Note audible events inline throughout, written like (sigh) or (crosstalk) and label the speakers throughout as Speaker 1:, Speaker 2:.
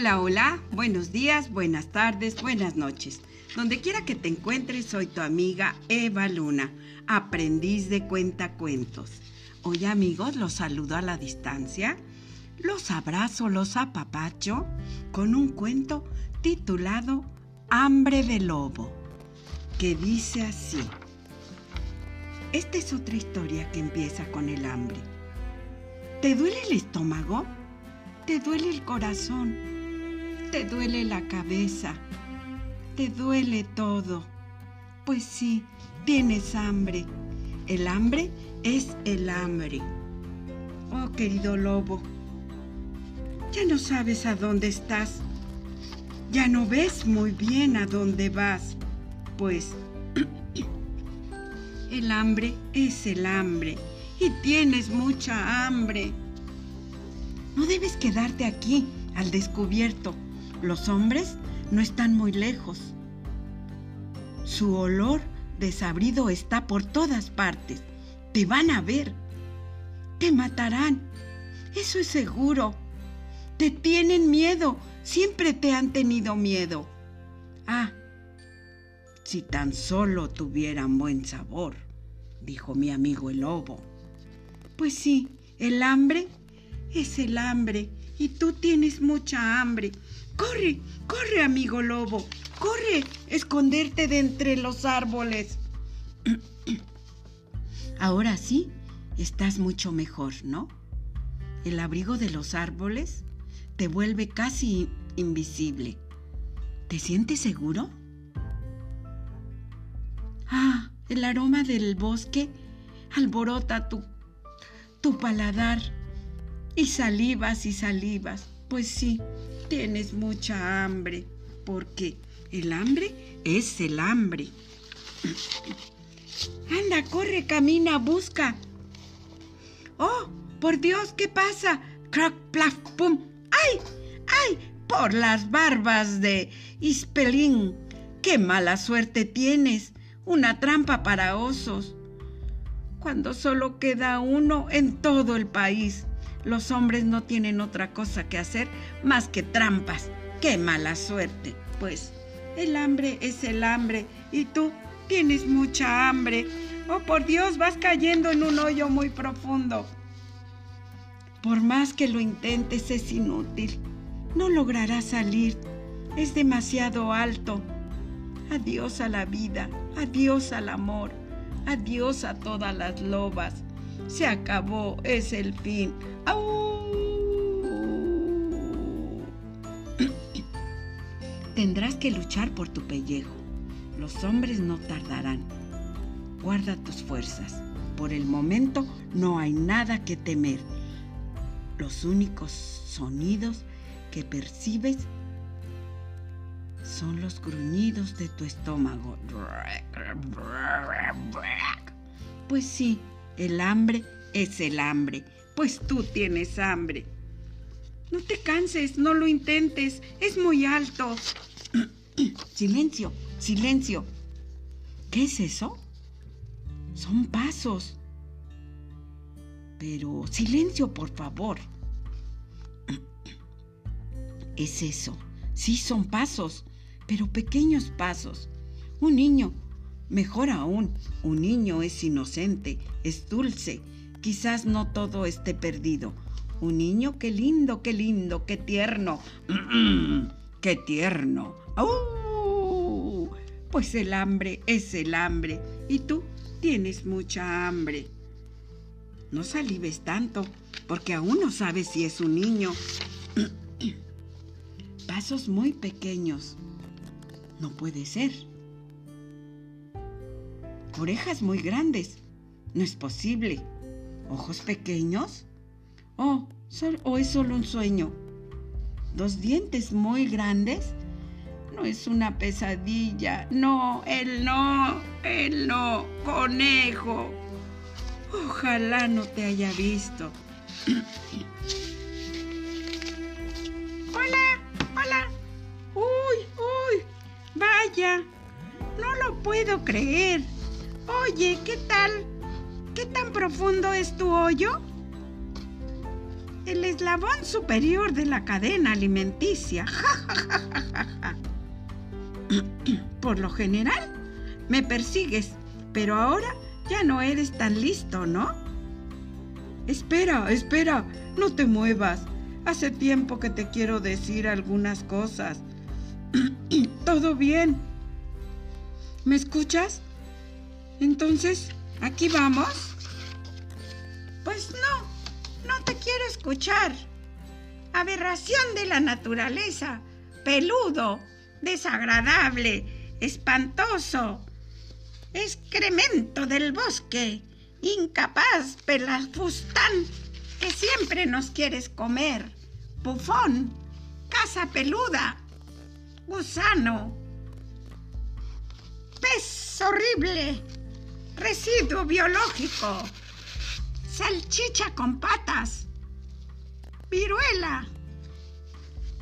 Speaker 1: Hola, hola, buenos días, buenas tardes, buenas noches. Donde quiera que te encuentres, soy tu amiga Eva Luna, aprendiz de cuentacuentos. Hoy amigos, los saludo a la distancia, los abrazo, los apapacho con un cuento titulado Hambre de Lobo, que dice así. Esta es otra historia que empieza con el hambre. ¿Te duele el estómago? ¿Te duele el corazón? Te duele la cabeza, te duele todo. Pues sí, tienes hambre. El hambre es el hambre. Oh, querido lobo, ya no sabes a dónde estás. Ya no ves muy bien a dónde vas. Pues (clears throat) el hambre es el hambre y tienes mucha hambre. No debes quedarte aquí al descubierto los hombres no están muy lejos. Su olor desabrido está por todas partes. Te van a ver. Te matarán. Eso es seguro. Te tienen miedo. Siempre te han tenido miedo. Ah, si tan solo tuvieran buen sabor, dijo mi amigo el lobo. Pues sí, el hambre es el hambre y tú tienes mucha hambre. Corre, corre, amigo lobo. Corre, esconderte de entre los árboles. (clears throat) Ahora sí, estás mucho mejor, ¿no? El abrigo de los árboles te vuelve casi invisible. ¿Te sientes seguro? Ah, el aroma del bosque alborota tu, tu paladar y salivas y salivas. Pues sí, tienes mucha hambre, porque el hambre es el hambre. (clears throat) Anda, corre, camina, busca. Oh, por Dios, ¿qué pasa? Crack, plaf, pum. ¡Ay! ¡Ay! Por las barbas de Ispelín. ¡Qué mala suerte tienes! Una trampa para osos. Cuando solo queda uno en todo el país. Los hombres no tienen otra cosa que hacer más que trampas. ¡Qué mala suerte! Pues el hambre es el hambre y tú tienes mucha hambre. Oh, por Dios, vas cayendo en un hoyo muy profundo. Por más que lo intentes es inútil. No lograrás salir. Es demasiado alto. Adiós a la vida, adiós al amor, adiós a todas las lobas. Se acabó, es el fin. Tendrás que luchar por tu pellejo. Los hombres no tardarán. Guarda tus fuerzas. Por el momento no hay nada que temer. Los únicos sonidos que percibes son los gruñidos de tu estómago. Pues sí, el hambre es el hambre, pues tú tienes hambre. No te canses, no lo intentes, es muy alto. (clears throat) silencio, silencio. ¿Qué es eso? Son pasos. Pero silencio, por favor. Es eso. Sí, son pasos, pero pequeños pasos. Un niño, mejor aún, un niño es inocente, es dulce. Quizás no todo esté perdido. Un niño, qué lindo, qué lindo, qué tierno. (clears throat) ¡Qué tierno! Pues el hambre es el hambre y tú tienes mucha hambre. No salives tanto, porque aún no sabes si es un niño. (clears throat) Pasos muy pequeños. No puede ser. Orejas muy grandes. No es posible. ¿Ojos pequeños? Oh, ¿o es solo un sueño? ¿Dos dientes muy grandes? No es una pesadilla. No, él no, él no. Conejo. Ojalá no te haya visto. (clears throat) hola, hola. Uy, uy. Vaya. No lo puedo creer. Oye, ¿qué tal? ¿Qué tan profundo es tu hoyo? el eslabón superior de la cadena alimenticia. (laughs) (clears throat) Por lo general, me persigues, pero ahora ya no eres tan listo, ¿no? Espera, espera, no te muevas. Hace tiempo que te quiero decir algunas cosas. (clears throat) ¿Todo bien? ¿Me escuchas? Entonces, ¿aquí vamos? Pues no, no te quiero escuchar. Aberración de la naturaleza, peludo, desagradable, espantoso, excremento del bosque, incapaz, pelafustán, que siempre nos quieres comer, bufón, casa peluda, gusano, pez horrible, residuo biológico, salchicha con patas, viruela,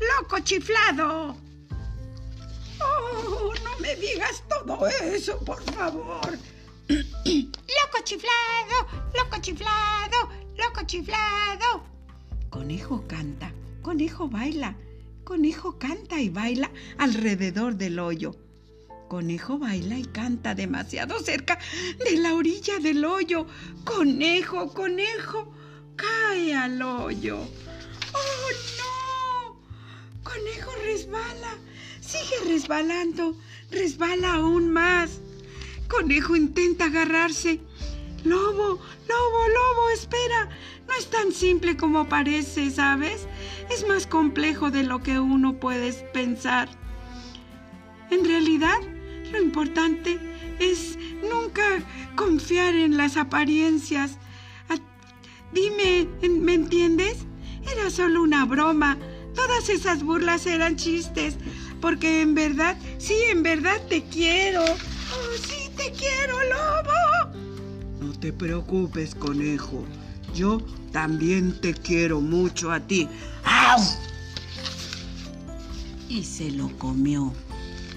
Speaker 1: loco chiflado. Oh, no me digas todo eso, por favor. (clears throat) loco chiflado, loco chiflado, loco chiflado. Conejo canta, conejo baila, conejo canta y baila alrededor del hoyo. Conejo baila y canta demasiado cerca de la orilla del hoyo. Conejo, conejo, cae al hoyo. ¡Oh, no! Conejo resbala, sigue resbalando, resbala aún más. Conejo intenta agarrarse. Lobo, lobo, lobo, espera. No es tan simple como parece, ¿sabes? Es más complejo de lo que uno puede pensar. En realidad, lo importante es nunca confiar en las apariencias. Dime, ¿me entiendes? Era solo una broma. Todas esas burlas eran chistes. Porque en verdad, sí, en verdad te quiero. Oh, sí, te quiero, lobo.
Speaker 2: No te preocupes, conejo. Yo también te quiero mucho a ti. ¡Au!
Speaker 1: Y se lo comió.